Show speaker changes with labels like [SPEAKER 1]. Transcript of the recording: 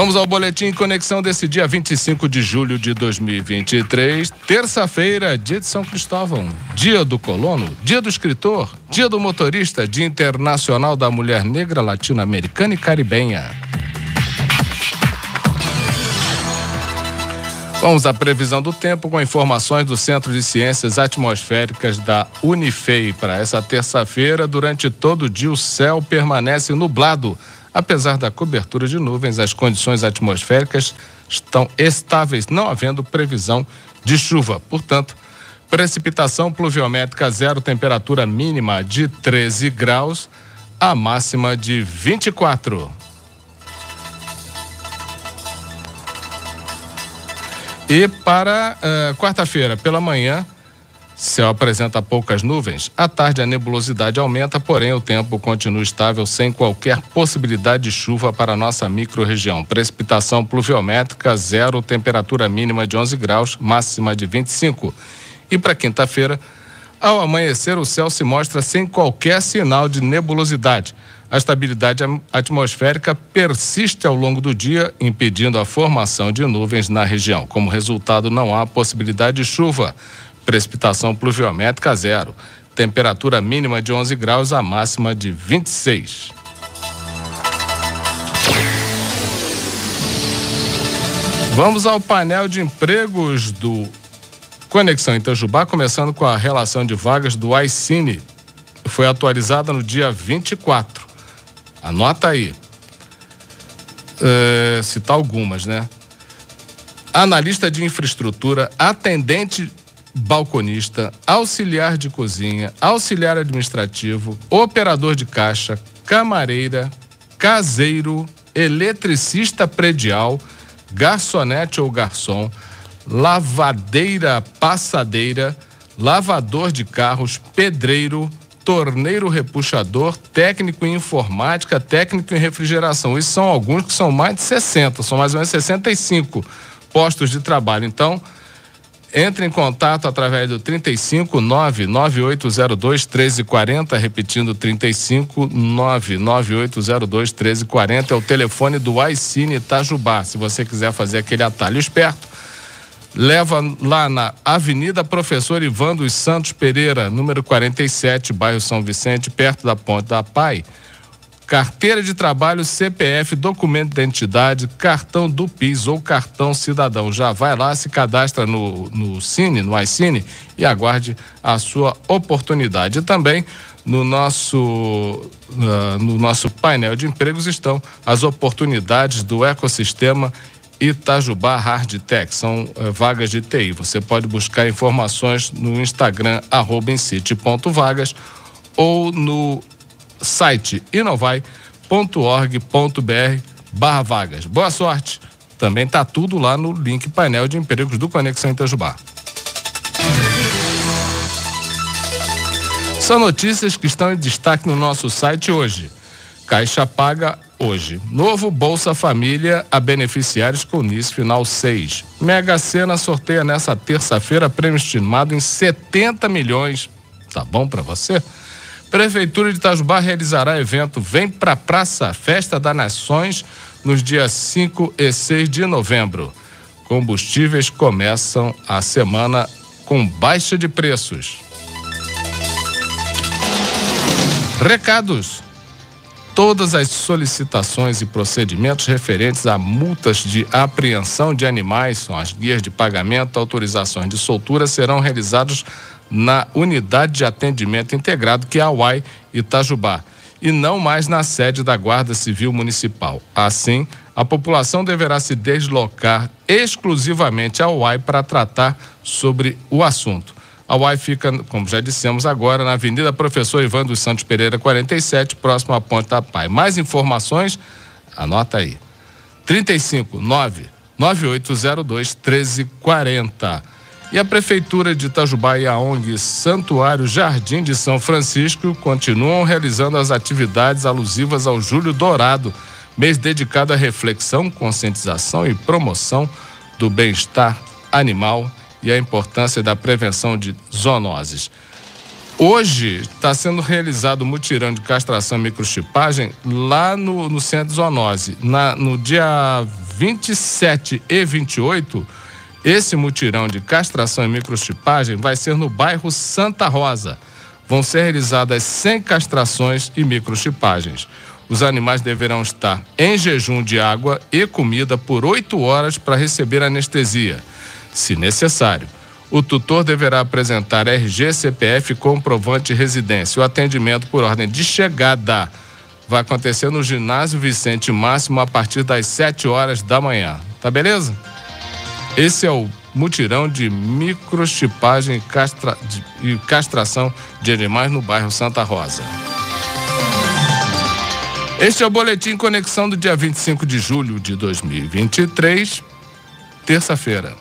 [SPEAKER 1] Vamos ao boletim Conexão desse dia 25 de julho de 2023, terça-feira, dia de São Cristóvão, dia do colono, dia do escritor, dia do motorista, dia internacional da mulher negra latino-americana e caribenha. Vamos à previsão do tempo com informações do Centro de Ciências Atmosféricas da Unifei. Para essa terça-feira, durante todo o dia, o céu permanece nublado Apesar da cobertura de nuvens, as condições atmosféricas estão estáveis, não havendo previsão de chuva. Portanto, precipitação pluviométrica zero, temperatura mínima de 13 graus, a máxima de 24. E para uh, quarta-feira, pela manhã, Céu apresenta poucas nuvens. À tarde, a nebulosidade aumenta, porém, o tempo continua estável, sem qualquer possibilidade de chuva para nossa microrregião. Precipitação pluviométrica, zero, temperatura mínima de 11 graus, máxima de 25. E para quinta-feira, ao amanhecer, o céu se mostra sem qualquer sinal de nebulosidade. A estabilidade atmosférica persiste ao longo do dia, impedindo a formação de nuvens na região. Como resultado, não há possibilidade de chuva. Precipitação pluviométrica zero. Temperatura mínima de 11 graus, a máxima de 26. Vamos ao painel de empregos do Conexão Itajubá, começando com a relação de vagas do iCine. Foi atualizada no dia 24. Anota aí. É, citar algumas, né? Analista de infraestrutura, atendente balconista, auxiliar de cozinha, auxiliar administrativo, operador de caixa, camareira, caseiro, eletricista predial, garçonete ou garçom, lavadeira passadeira, lavador de carros, pedreiro, torneiro repuxador, técnico em informática, técnico em refrigeração. Isso são alguns que são mais de 60, são mais ou menos 65 postos de trabalho. Então, entre em contato através do 35 99802 1340, repetindo 35 99802 1340 é o telefone do iCine Itajubá. Se você quiser fazer aquele atalho esperto, leva lá na Avenida Professor Ivan dos Santos Pereira, número 47, bairro São Vicente, perto da Ponte da Pai carteira de trabalho, CPF, documento de identidade, cartão do PIS ou cartão cidadão. Já vai lá, se cadastra no, no Cine, no iCine e aguarde a sua oportunidade. E também no nosso, uh, no nosso painel de empregos estão as oportunidades do ecossistema Itajubá Hardtech, são uh, vagas de TI. Você pode buscar informações no Instagram, arroba ou no site inovai.org.br barra vagas. Boa sorte! Também está tudo lá no link painel de empregos do Conexão Itajubá. São notícias que estão em destaque no nosso site hoje. Caixa paga hoje. Novo Bolsa Família a beneficiários com NIS final 6. Mega Sena sorteia nessa terça-feira prêmio estimado em 70 milhões. Tá bom para você? Prefeitura de Itajubá realizará evento Vem Pra Praça, Festa das Nações, nos dias 5 e 6 de novembro. Combustíveis começam a semana com baixa de preços. Recados. Todas as solicitações e procedimentos referentes a multas de apreensão de animais, são as guias de pagamento, autorizações de soltura, serão realizados na unidade de atendimento integrado que é a UAI Itajubá e não mais na sede da Guarda Civil Municipal. Assim, a população deverá se deslocar exclusivamente ao UAI para tratar sobre o assunto. A UAI fica, como já dissemos agora, na Avenida Professor Ivan dos Santos Pereira, 47, próximo à Ponte da Pai. Mais informações, anota aí. 35 9 9802 1340. E a Prefeitura de Itajubá e a ONG Santuário Jardim de São Francisco continuam realizando as atividades alusivas ao Júlio Dourado, mês dedicado à reflexão, conscientização e promoção do bem-estar animal e a importância da prevenção de zoonoses. Hoje está sendo realizado o mutirão de castração e microchipagem lá no, no centro de zoonose. Na, no dia 27 e 28, esse mutirão de castração e microchipagem vai ser no bairro Santa Rosa. Vão ser realizadas 100 castrações e microchipagens. Os animais deverão estar em jejum de água e comida por oito horas para receber anestesia, se necessário. O tutor deverá apresentar RG, CPF comprovante de residência. O atendimento por ordem de chegada vai acontecer no ginásio Vicente Máximo a partir das 7 horas da manhã. Tá beleza? Esse é o mutirão de microchipagem e, castra... e castração de animais no bairro Santa Rosa. Este é o Boletim Conexão do dia 25 de julho de 2023, terça-feira.